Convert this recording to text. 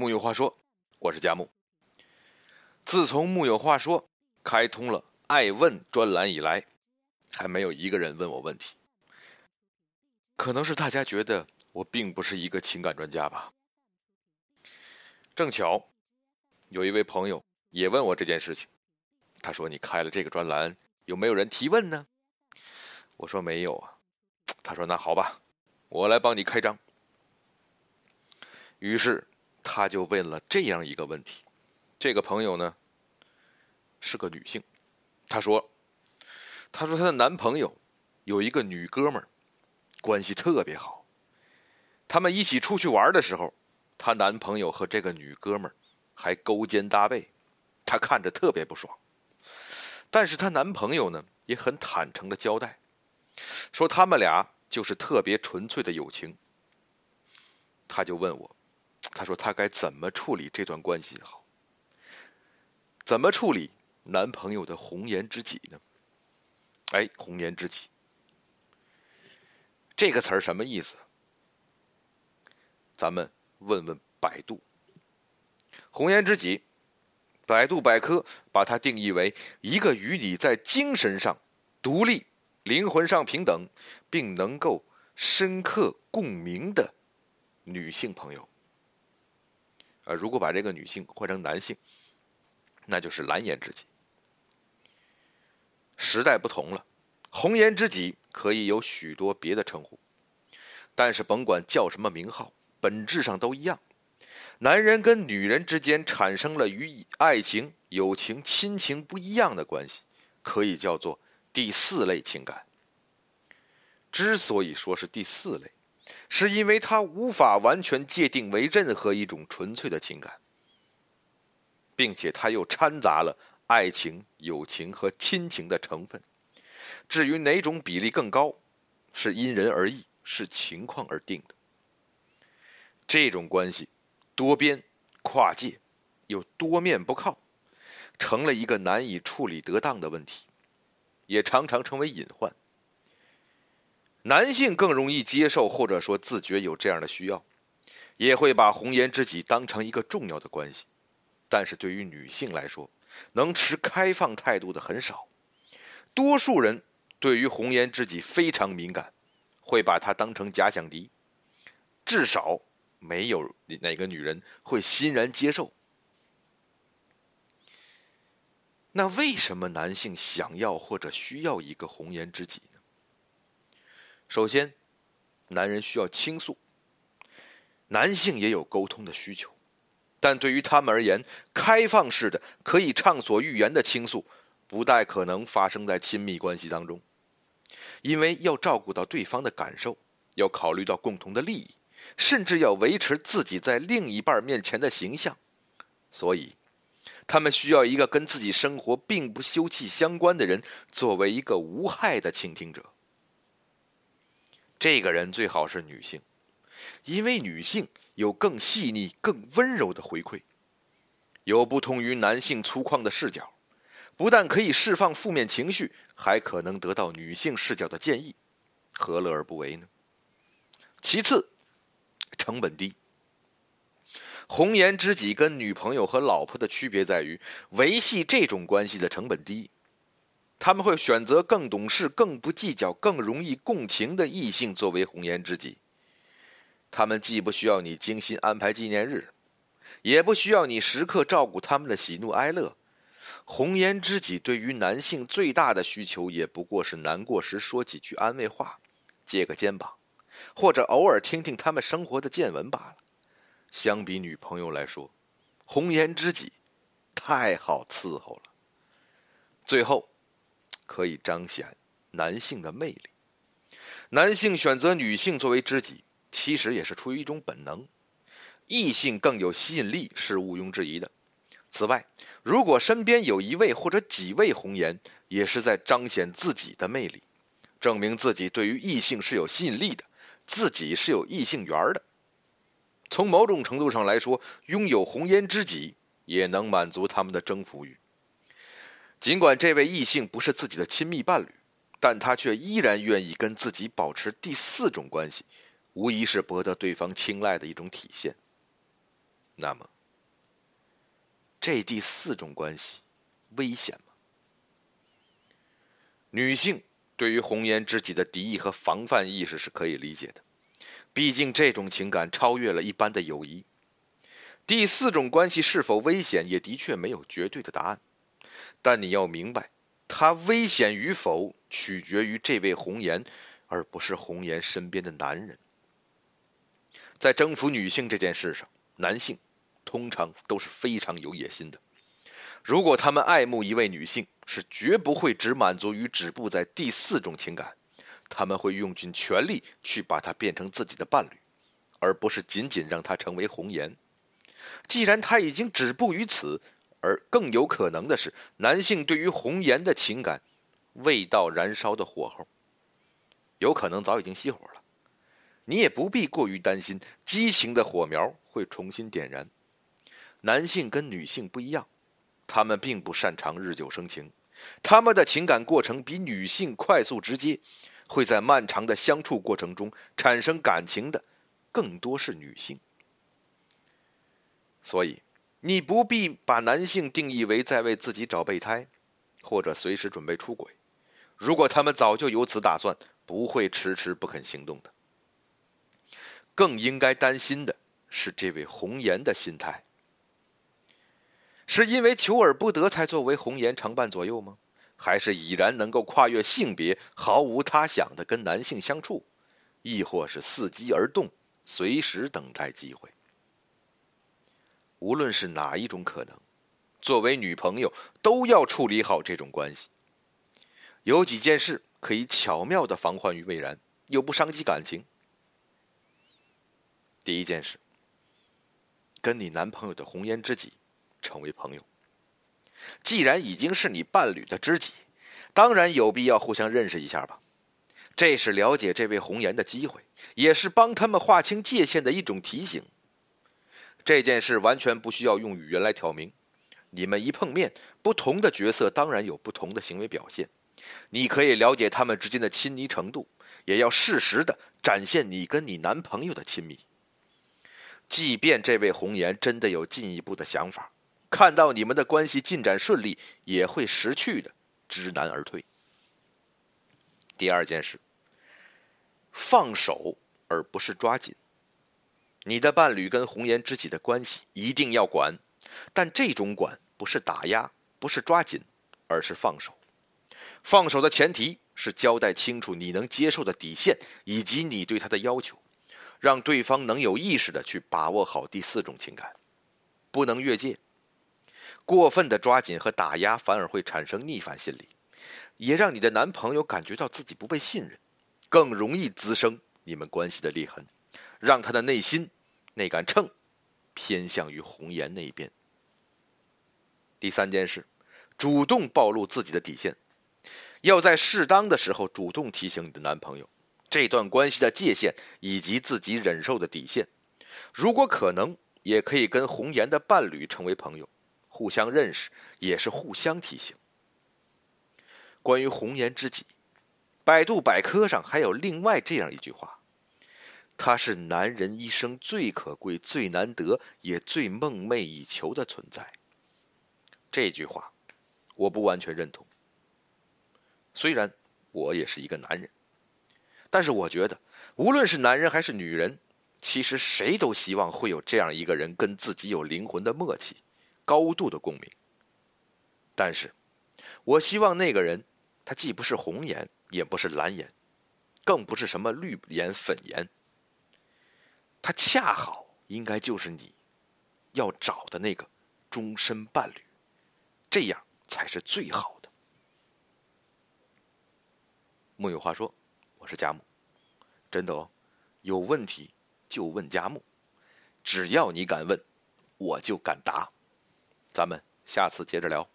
木有话说，我是佳木。自从木有话说开通了爱问专栏以来，还没有一个人问我问题。可能是大家觉得我并不是一个情感专家吧。正巧，有一位朋友也问我这件事情。他说：“你开了这个专栏，有没有人提问呢？”我说：“没有啊。”他说：“那好吧，我来帮你开张。”于是他就问了这样一个问题。这个朋友呢是个女性，她说：“她说她的男朋友有一个女哥们儿，关系特别好。他们一起出去玩的时候，她男朋友和这个女哥们儿还勾肩搭背，她看着特别不爽。但是她男朋友呢也很坦诚的交代，说他们俩就是特别纯粹的友情。他就问我，他说他该怎么处理这段关系好？怎么处理男朋友的红颜知己呢？哎，红颜知己这个词儿什么意思？咱们问问百度。红颜知己。百度百科把它定义为一个与你在精神上独立、灵魂上平等，并能够深刻共鸣的女性朋友。啊，如果把这个女性换成男性，那就是蓝颜知己。时代不同了，红颜知己可以有许多别的称呼，但是甭管叫什么名号，本质上都一样。男人跟女人之间产生了与爱情、友情、亲情不一样的关系，可以叫做第四类情感。之所以说是第四类，是因为它无法完全界定为任何一种纯粹的情感，并且它又掺杂了爱情、友情和亲情的成分。至于哪种比例更高，是因人而异，是情况而定的。这种关系。多边、跨界，又多面不靠，成了一个难以处理得当的问题，也常常成为隐患。男性更容易接受或者说自觉有这样的需要，也会把红颜知己当成一个重要的关系。但是对于女性来说，能持开放态度的很少，多数人对于红颜知己非常敏感，会把它当成假想敌，至少。没有哪个女人会欣然接受。那为什么男性想要或者需要一个红颜知己？首先，男人需要倾诉。男性也有沟通的需求，但对于他们而言，开放式的可以畅所欲言的倾诉，不太可能发生在亲密关系当中，因为要照顾到对方的感受，要考虑到共同的利益。甚至要维持自己在另一半面前的形象，所以，他们需要一个跟自己生活并不休戚相关的人，作为一个无害的倾听者。这个人最好是女性，因为女性有更细腻、更温柔的回馈，有不同于男性粗犷的视角，不但可以释放负面情绪，还可能得到女性视角的建议，何乐而不为呢？其次。成本低。红颜知己跟女朋友和老婆的区别在于，维系这种关系的成本低。他们会选择更懂事、更不计较、更容易共情的异性作为红颜知己。他们既不需要你精心安排纪念日，也不需要你时刻照顾他们的喜怒哀乐。红颜知己对于男性最大的需求，也不过是难过时说几句安慰话，借个肩膀。或者偶尔听听他们生活的见闻罢了。相比女朋友来说，红颜知己太好伺候了。最后，可以彰显男性的魅力。男性选择女性作为知己，其实也是出于一种本能。异性更有吸引力是毋庸置疑的。此外，如果身边有一位或者几位红颜，也是在彰显自己的魅力，证明自己对于异性是有吸引力的。自己是有异性缘的，从某种程度上来说，拥有红颜知己也能满足他们的征服欲。尽管这位异性不是自己的亲密伴侣，但他却依然愿意跟自己保持第四种关系，无疑是博得对方青睐的一种体现。那么，这第四种关系危险吗？女性对于红颜知己的敌意和防范意识是可以理解的，毕竟这种情感超越了一般的友谊。第四种关系是否危险，也的确没有绝对的答案。但你要明白，他危险与否取决于这位红颜，而不是红颜身边的男人。在征服女性这件事上，男性通常都是非常有野心的。如果他们爱慕一位女性，是绝不会只满足于止步在第四种情感，他们会用尽全力去把她变成自己的伴侣，而不是仅仅让她成为红颜。既然他已经止步于此，而更有可能的是，男性对于红颜的情感未到燃烧的火候，有可能早已经熄火了。你也不必过于担心激情的火苗会重新点燃。男性跟女性不一样，他们并不擅长日久生情，他们的情感过程比女性快速直接，会在漫长的相处过程中产生感情的，更多是女性。所以，你不必把男性定义为在为自己找备胎，或者随时准备出轨。如果他们早就有此打算，不会迟迟不肯行动的。更应该担心的是这位红颜的心态：是因为求而不得才作为红颜常伴左右吗？还是已然能够跨越性别，毫无他想的跟男性相处？亦或是伺机而动，随时等待机会？无论是哪一种可能，作为女朋友都要处理好这种关系。有几件事可以巧妙的防患于未然，又不伤及感情。第一件事，跟你男朋友的红颜知己成为朋友。既然已经是你伴侣的知己，当然有必要互相认识一下吧。这是了解这位红颜的机会，也是帮他们划清界限的一种提醒。这件事完全不需要用语言来挑明。你们一碰面，不同的角色当然有不同的行为表现。你可以了解他们之间的亲昵程度，也要适时的展现你跟你男朋友的亲密。即便这位红颜真的有进一步的想法，看到你们的关系进展顺利，也会识趣的知难而退。第二件事，放手而不是抓紧。你的伴侣跟红颜知己的关系一定要管，但这种管不是打压，不是抓紧，而是放手。放手的前提是交代清楚你能接受的底线以及你对他的要求，让对方能有意识的去把握好第四种情感，不能越界。过分的抓紧和打压反而会产生逆反心理，也让你的男朋友感觉到自己不被信任，更容易滋生你们关系的裂痕。让他的内心那杆秤偏向于红颜那一边。第三件事，主动暴露自己的底线，要在适当的时候主动提醒你的男朋友这段关系的界限以及自己忍受的底线。如果可能，也可以跟红颜的伴侣成为朋友，互相认识，也是互相提醒。关于红颜知己，百度百科上还有另外这样一句话。他是男人一生最可贵、最难得，也最梦寐以求的存在。这句话，我不完全认同。虽然我也是一个男人，但是我觉得，无论是男人还是女人，其实谁都希望会有这样一个人，跟自己有灵魂的默契，高度的共鸣。但是，我希望那个人，他既不是红颜，也不是蓝颜，更不是什么绿颜、粉颜。他恰好应该就是你要找的那个终身伴侣，这样才是最好的。木有话说，我是佳木，真的哦，有问题就问佳木，只要你敢问，我就敢答。咱们下次接着聊。